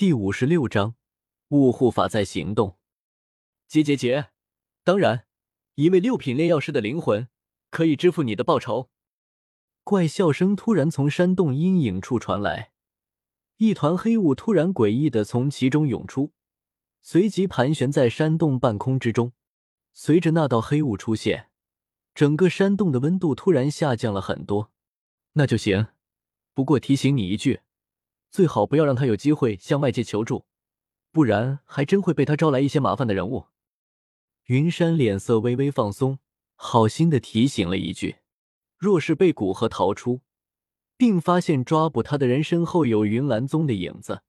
第五十六章，雾护法在行动。结结结！当然，一位六品炼药师的灵魂可以支付你的报酬。怪笑声突然从山洞阴影处传来，一团黑雾突然诡异的从其中涌出，随即盘旋在山洞半空之中。随着那道黑雾出现，整个山洞的温度突然下降了很多。那就行，不过提醒你一句。最好不要让他有机会向外界求助，不然还真会被他招来一些麻烦的人物。云山脸色微微放松，好心的提醒了一句：“若是被古河逃出，并发现抓捕他的人身后有云岚宗的影子，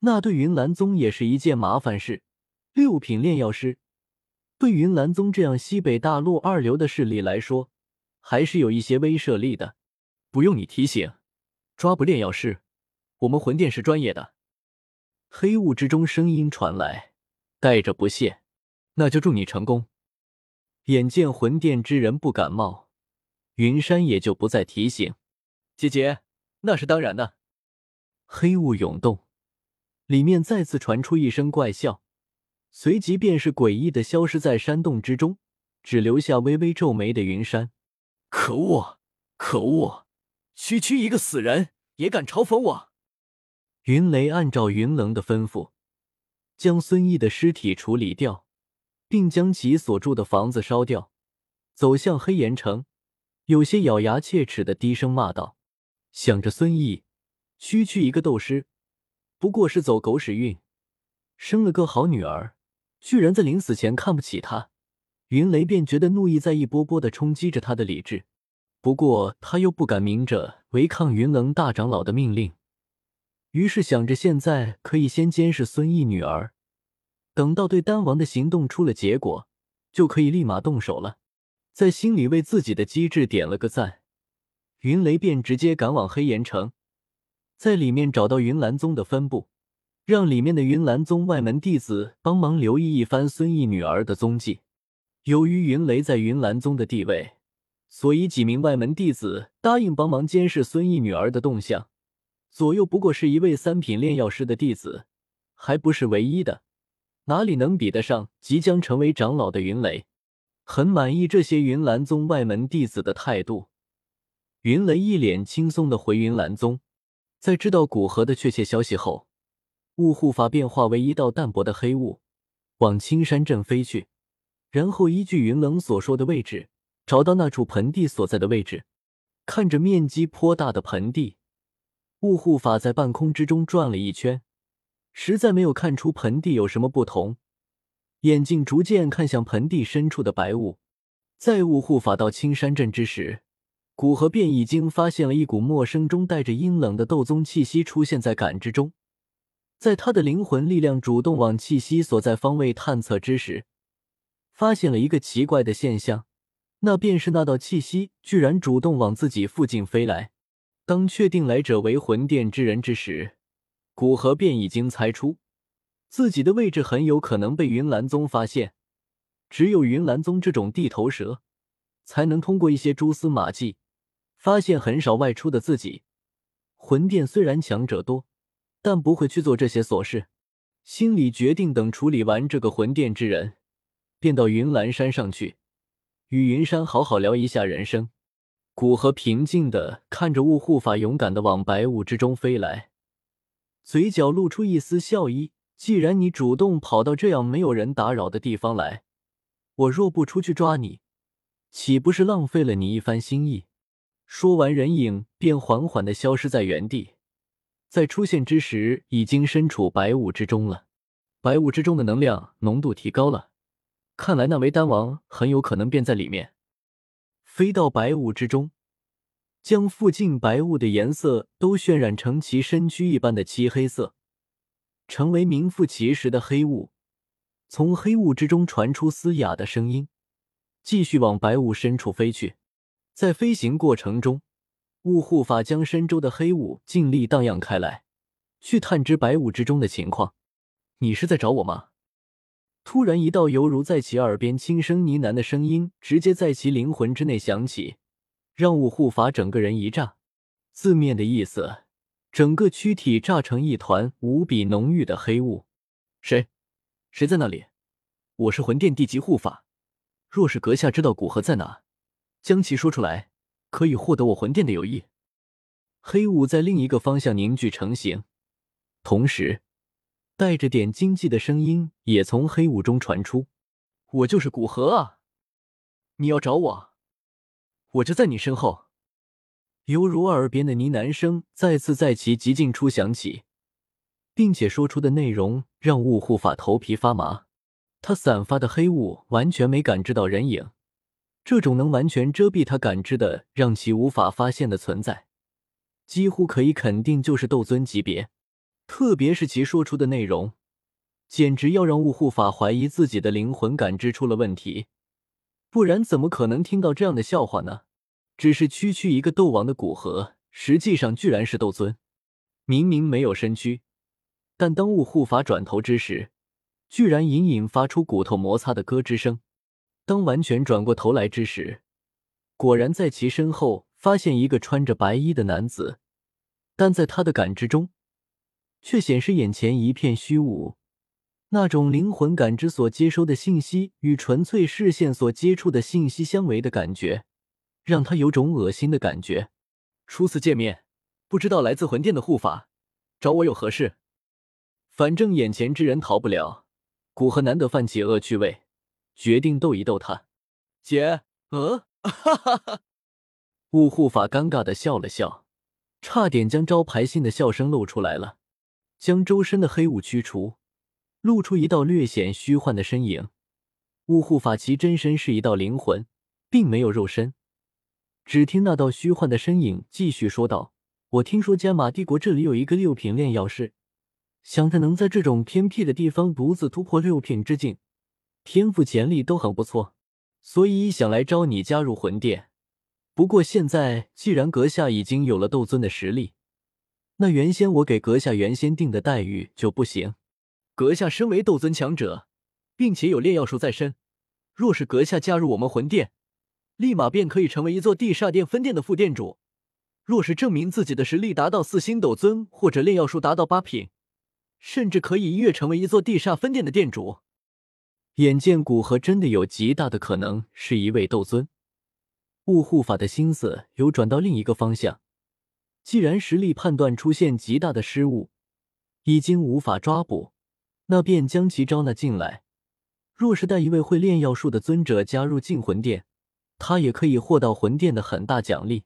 那对云岚宗也是一件麻烦事。六品炼药师对云岚宗这样西北大陆二流的势力来说，还是有一些威慑力的。不用你提醒，抓捕炼药师。”我们魂殿是专业的。黑雾之中，声音传来，带着不屑。那就祝你成功。眼见魂殿之人不感冒，云山也就不再提醒。姐姐，那是当然的。黑雾涌动，里面再次传出一声怪笑，随即便是诡异的消失在山洞之中，只留下微微皱眉的云山。可恶，可恶！区区一个死人也敢嘲讽我！云雷按照云棱的吩咐，将孙毅的尸体处理掉，并将其所住的房子烧掉，走向黑岩城，有些咬牙切齿的低声骂道：“想着孙毅，区区一个斗师，不过是走狗屎运，生了个好女儿，居然在临死前看不起他。”云雷便觉得怒意在一波波的冲击着他的理智，不过他又不敢明着违抗云棱大长老的命令。于是想着，现在可以先监视孙毅女儿，等到对丹王的行动出了结果，就可以立马动手了。在心里为自己的机智点了个赞，云雷便直接赶往黑岩城，在里面找到云岚宗的分部，让里面的云岚宗外门弟子帮忙留意一番孙毅女儿的踪迹。由于云雷在云岚宗的地位，所以几名外门弟子答应帮忙监视孙毅女儿的动向。左右不过是一位三品炼药师的弟子，还不是唯一的，哪里能比得上即将成为长老的云雷？很满意这些云岚宗外门弟子的态度，云雷一脸轻松的回云岚宗。在知道古河的确切消息后，雾护法便化为一道淡薄的黑雾，往青山镇飞去，然后依据云冷所说的位置，找到那处盆地所在的位置，看着面积颇大的盆地。雾护法在半空之中转了一圈，实在没有看出盆地有什么不同。眼睛逐渐看向盆地深处的白雾。在雾护法到青山镇之时，古河便已经发现了一股陌生中带着阴冷的斗宗气息出现在感知中。在他的灵魂力量主动往气息所在方位探测之时，发现了一个奇怪的现象，那便是那道气息居然主动往自己附近飞来。当确定来者为魂殿之人之时，古河便已经猜出自己的位置很有可能被云岚宗发现。只有云岚宗这种地头蛇，才能通过一些蛛丝马迹发现很少外出的自己。魂殿虽然强者多，但不会去做这些琐事。心里决定，等处理完这个魂殿之人，便到云岚山上去，与云山好好聊一下人生。古河平静的看着雾护法勇敢的往白雾之中飞来，嘴角露出一丝笑意。既然你主动跑到这样没有人打扰的地方来，我若不出去抓你，岂不是浪费了你一番心意？说完，人影便缓缓的消失在原地，在出现之时，已经身处白雾之中了。白雾之中的能量浓度提高了，看来那位丹王很有可能便在里面。飞到白雾之中，将附近白雾的颜色都渲染成其身躯一般的漆黑色，成为名副其实的黑雾。从黑雾之中传出嘶哑的声音，继续往白雾深处飞去。在飞行过程中，雾护法将身周的黑雾尽力荡漾开来，去探知白雾之中的情况。你是在找我吗？突然，一道犹如在其耳边轻声呢喃的声音，直接在其灵魂之内响起，让雾护法整个人一炸。字面的意思，整个躯体炸成一团无比浓郁的黑雾。谁？谁在那里？我是魂殿地级护法。若是阁下知道古河在哪，将其说出来，可以获得我魂殿的友谊。黑雾在另一个方向凝聚成型，同时带着点惊悸的声音也从黑雾中传出：“我就是古河啊！你要找我，我就在你身后。”犹如耳边的呢喃声再次在其极境处响起，并且说出的内容让雾护法头皮发麻。他散发的黑雾完全没感知到人影，这种能完全遮蔽他感知的，让其无法发现的存在。几乎可以肯定，就是斗尊级别。特别是其说出的内容，简直要让雾护法怀疑自己的灵魂感知出了问题。不然怎么可能听到这样的笑话呢？只是区区一个斗王的古河，实际上居然是斗尊。明明没有身躯，但当雾护法转头之时，居然隐隐发出骨头摩擦的咯吱声。当完全转过头来之时，果然在其身后。发现一个穿着白衣的男子，但在他的感知中，却显示眼前一片虚无。那种灵魂感知所接收的信息与纯粹视线所接触的信息相违的感觉，让他有种恶心的感觉。初次见面，不知道来自魂殿的护法找我有何事？反正眼前之人逃不了，古河难得泛起恶趣味，决定逗一逗他。姐，呃，哈哈哈。雾护法尴尬的笑了笑，差点将招牌性的笑声露出来了，将周身的黑雾驱除，露出一道略显虚幻的身影。雾护法其真身是一道灵魂，并没有肉身。只听那道虚幻的身影继续说道：“我听说加玛帝国这里有一个六品炼药师，想他能在这种偏僻的地方独自突破六品之境，天赋潜力都很不错，所以想来招你加入魂殿。”不过现在，既然阁下已经有了斗尊的实力，那原先我给阁下原先定的待遇就不行。阁下身为斗尊强者，并且有炼药术在身，若是阁下加入我们魂殿，立马便可以成为一座地煞殿分殿的副殿主。若是证明自己的实力达到四星斗尊，或者炼药术达到八品，甚至可以一跃成为一座地煞分殿的殿主。眼见古河真的有极大的可能是一位斗尊。雾护法的心思有转到另一个方向，既然实力判断出现极大的失误，已经无法抓捕，那便将其招纳进来。若是带一位会炼药术的尊者加入禁魂殿，他也可以获到魂殿的很大奖励。